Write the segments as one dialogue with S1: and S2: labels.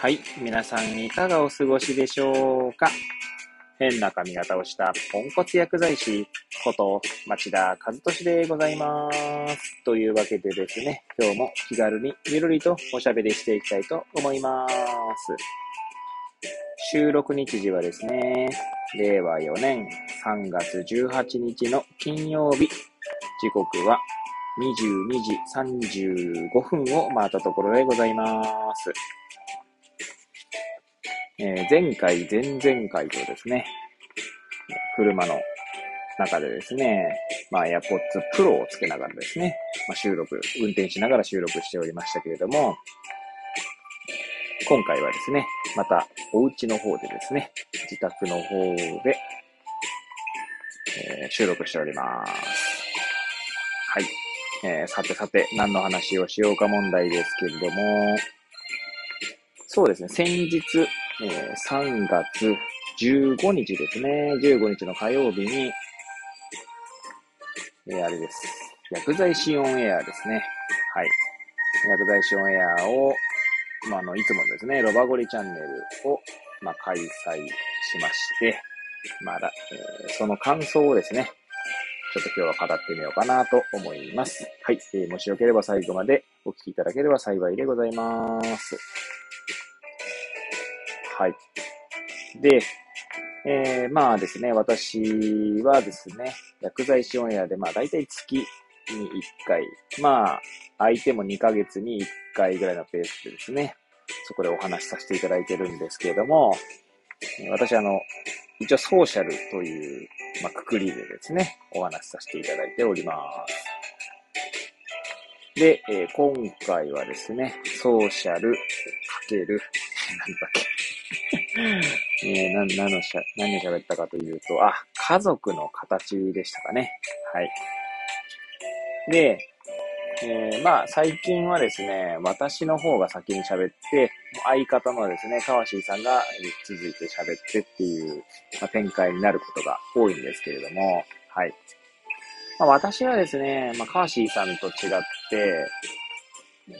S1: はい。皆さんいかがお過ごしでしょうか？変な髪型をしたポンコツ薬剤師こと町田和俊でございます。というわけでですね、今日も気軽にゆるりとおしゃべりしていきたいと思います。収録日時はですね、令和4年3月18日の金曜日、時刻は22時35分を回ったところでございます。え前回、前々回とですね、車の中でですね、まあ、AirPods Pro をつけながらですね、まあ、収録、運転しながら収録しておりましたけれども、今回はですね、またお家の方でですね、自宅の方で、えー収録しております。はい。えーさてさて、何の話をしようか問題ですけれども、そうですね、先日、え3月15日ですね、15日の火曜日に、えあれです。薬剤師オンエアですね。はい。薬剤師オンエアを、まあ、あの、いつもですね、ロバゴリチャンネルを、まあ、開催しまして、まだ、えーその感想をですね、ちょっと今日は語ってみようかなと思います。はい。えーもしよければ最後までお聞きいただければ幸いでございます。はい。で、えーまあですね、私はですね、薬剤師オンエアで、まあ大体月に1回、まあ相手も2ヶ月に1回ぐらいのペースでですね、そこでお話しさせていただいてるんですけれども、私あの、一応ソーシャルという、まあ、くくりでですね、お話しさせていただいております。で、えー今回はですね、ソーシャルかける、なんだっけ、えー、な、何のしゃ、何を喋ったかというと、あ、家族の形でしたかね。はい。で、えーまあ、最近はですね、私の方が先に喋って、相方のですね、川椎さんが続いて喋ってっていう、まあ、展開になることが多いんですけれども、はい。まあ、私はですね、まあ、川椎さんと違って、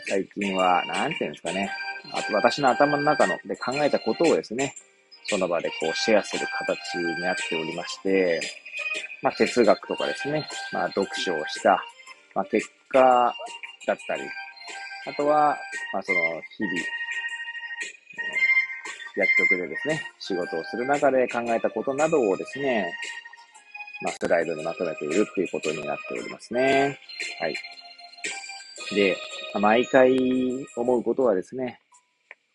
S1: 最近は、なんていうんですかね、あと私の頭の中ので考えたことをですね、その場でこうシェアする形になっておりまして、まあ哲学とかですね、まあ読書をした、まあ結果だったり、あとは、まあその日々、薬局でですね、仕事をする中で考えたことなどをですね、まあスライドでまとめているっていうことになっておりますね。はい。で、毎回思うことはですね、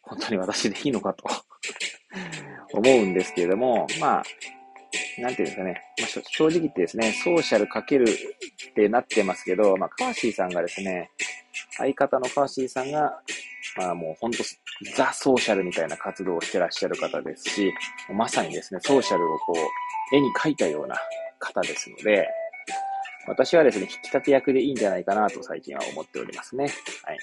S1: 本当に私でいいのかと思うんですけれども、まあ、なんていうんですかね、まあ、正直言ってですね、ソーシャルかけるってなってますけど、まあ、カーシーさんがですね、相方のカーシーさんが、まあもう本当、ザ・ソーシャルみたいな活動をしてらっしゃる方ですし、まさにですね、ソーシャルをこう、絵に描いたような方ですので、私はですね、引き立て役でいいんじゃないかなと最近は思っておりますね。はい。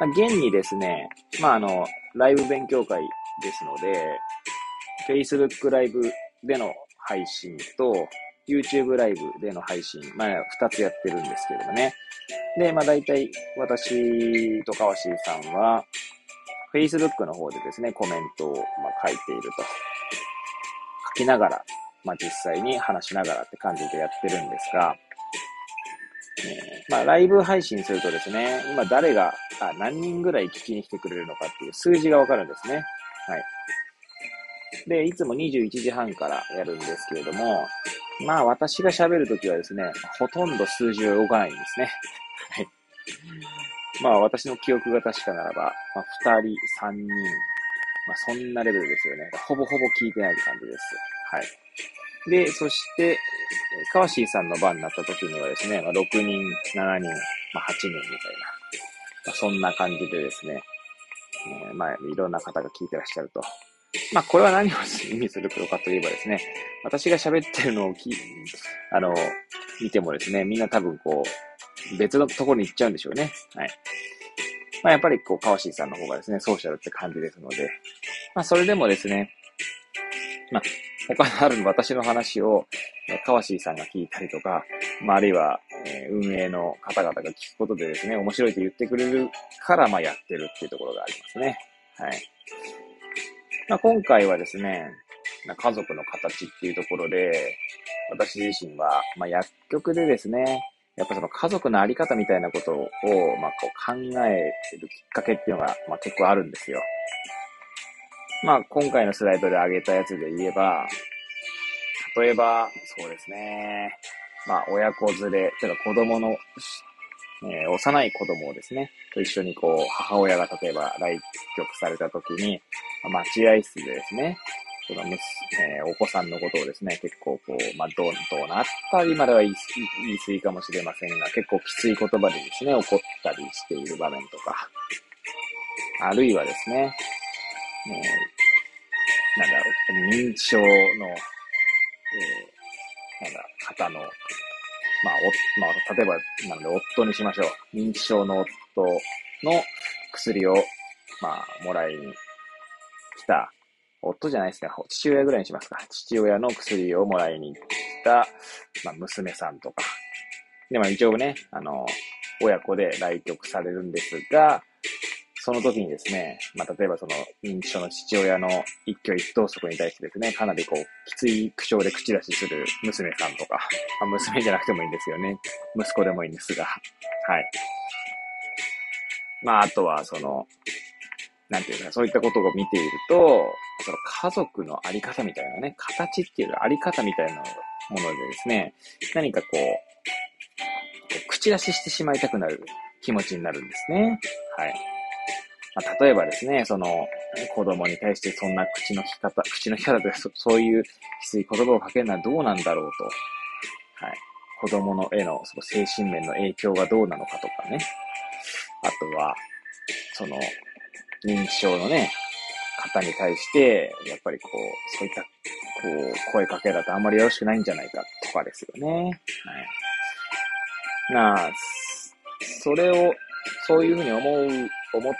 S1: まあ、現にですね、まあ、あの、ライブ勉強会ですので、Facebook ライブでの配信と、YouTube ライブでの配信、まあ、二つやってるんですけれどもね。で、まあ、大体、私と川椎さんは、Facebook の方でですね、コメントを、まあ、書いていると。書きながら、まあ、実際に話しながらって感じでやってるんですが、まあ、ライブ配信するとですね、今誰が、あ、何人ぐらい聞きに来てくれるのかっていう数字がわかるんですね。はい。で、いつも21時半からやるんですけれども、まあ私が喋るときはですね、ほとんど数字は動かないんですね。はい。まあ私の記憶が確かならば、まあ2人、3人、まあそんなレベルですよね。ほぼほぼ聞いてない感じです。はい。で、そして、えー川椎さんの番になった時にはですね、まあ、6人、7人、まあ、8人みたいな、まあ、そんな感じでですね、えーまあ、いろんな方が聞いてらっしゃると。まあ、これは何を意味するのかといえばですね、私が喋ってるのをき、あの、見てもですね、みんな多分こう、別のところに行っちゃうんでしょうね。はい。まあ、やっぱりこう、川椎さんの方がですね、ソーシャルって感じですので、まあ、それでもですね、まあ、他のある私の話を、えー川椎さんが聞いたりとか、まあ、あるいは、えー運営の方々が聞くことでですね、面白いと言ってくれるから、まあ、やってるっていうところがありますね。はい。まあ、今回はですね、家族の形っていうところで、私自身は、まあ、薬局でですね、やっぱその家族のあり方みたいなことを、まあ、こう考えるきっかけっていうのが、まあ、結構あるんですよ。まあ、今回のスライドで挙げたやつで言えば、例えば、そうですね。まあ、親子連れ、てか子供の、えー、幼い子供をですね、と一緒にこう、母親が例えば来局された時に、待合室でですね、その、えー、お子さんのことをですね、結構こう、まあ、どう、どうなったりまでは言い言い過ぎかもしれませんが、結構きつい言葉でですね、怒ったりしている場面とか、あるいはですね、えー、なんだろう、認知症の、えー、なんだ、方の、まあ、お、まあ、例えば、なので、夫にしましょう。認知症の夫の薬を、まあ、もらいに来た夫じゃないですね。父親ぐらいにしますか。父親の薬をもらいに行った、まあ、娘さんとか。で、まあ一応ね、あの、親子で来局されるんですが、その時にですね、まあ、例えばその認知症の父親の一挙一投足に対してですね、かなりこう、きつい口調で口出しする娘さんとか、まあ、娘じゃなくてもいいんですよね。息子でもいいんですが、はい。まあ、あとはその、なんていうか、そういったことを見ていると、その家族のあり方みたいなね、形っていうあり方みたいなものでですね、何かこう、口出ししてしまいたくなる気持ちになるんですね。はい。まあ、例えばですね、その、子供に対してそんな口の利き方、口の利き方でそそういうきつい言葉をかけるのはどうなんだろうと。はい。子供の絵のその精神面の影響がどうなのかとかね。あとは、その、認知症のね、方に対して、やっぱりこう、そういった、こう、声かけだとあんまりよろしくないんじゃないかとかですよね。はい。なあ、それを、そういうふうに思う、思っ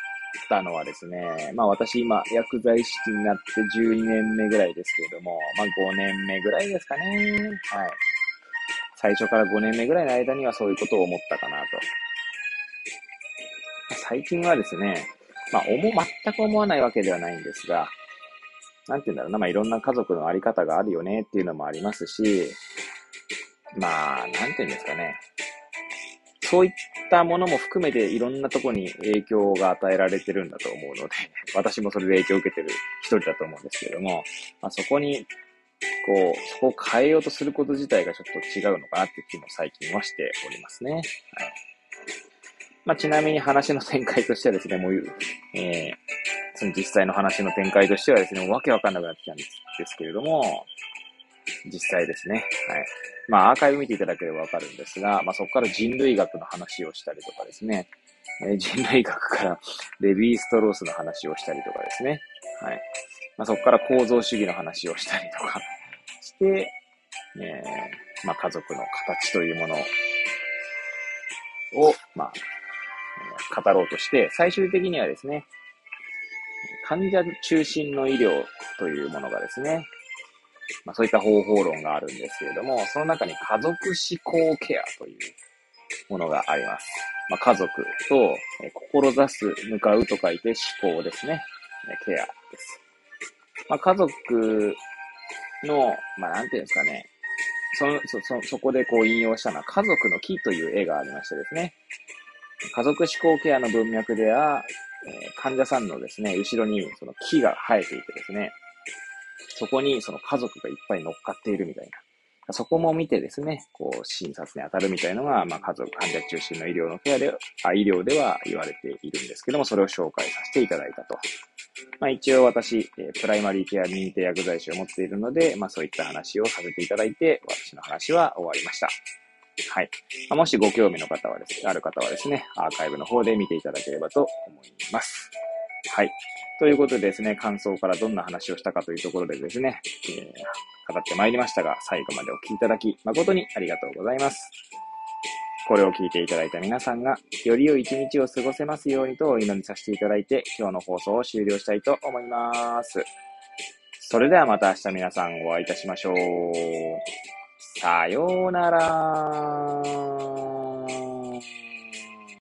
S1: たのはですね、まあ私今、薬剤師になって12年目ぐらいですけれども、まあ5年目ぐらいですかね。はい。最初から5年目ぐらいの間にはそういうことを思ったかなと。最近はですね、まあ、思、全く思わないわけではないんですが、なんて言うんだろうな、まあ、いろんな家族のあり方があるよねっていうのもありますし、まあ、なんて言うんですかね。そういったものも含めていろんなとこに影響が与えられてるんだと思うので、私もそれで影響を受けてる一人だと思うんですけれども、まあ、そこに、こう、そこを変えようとすること自体がちょっと違うのかなっていう気も最近はしておりますね。はいまあ、ちなみに話の展開としてはですね、もう、えー、その実際の話の展開としてはですね、わけわかんなくなってきたんですけれども、実際ですね、はい。まあ、アーカイブ見ていただければわかるんですが、まあ、そこから人類学の話をしたりとかですね、えー、人類学から レヴィーストロースの話をしたりとかですね、はい。まあ、そこから構造主義の話をしたりとか して、えー、まあ、家族の形というものを、まあ、語ろうとして、最終的にはですね、患者中心の医療というものがですね、まあ、そういった方法論があるんですけれども、その中に家族思考ケアというものがあります。まあ、家族と、え志す、向かうと書いて思考ですね。ケアです。まあ、家族の、まあ、なんていうんですかね。その、そ、そ、そこでこう引用したのは、家族の木という絵がありましてですね。家族思考ケアの文脈では、えー、患者さんのですね、後ろにその木が生えていてですね、そこにその家族がいっぱい乗っかっているみたいな。そこも見てですね、こう、診察に当たるみたいのが、まあ、家族、患者中心の医療のケアで、あ、医療では言われているんですけども、それを紹介させていただいたと。まあ、一応私、え、プライマリーケア認定薬剤師を持っているので、まあ、そういった話をさせていただいて、私の話は終わりました。はい。ま、もしご興味の方はですね、ある方はですね、アーカイブの方で見ていただければと思います。はい。ということでですね、感想からどんな話をしたかというところでですね、えー、語ってまいりましたが、最後までお聞きいただき、誠にありがとうございます。これを聞いていただいた皆さんが、より良い一日を過ごせますようにとお祈りさせていただいて、今日の放送を終了したいと思います。それではまた明日皆さんお会いいたしましょう。さようなら。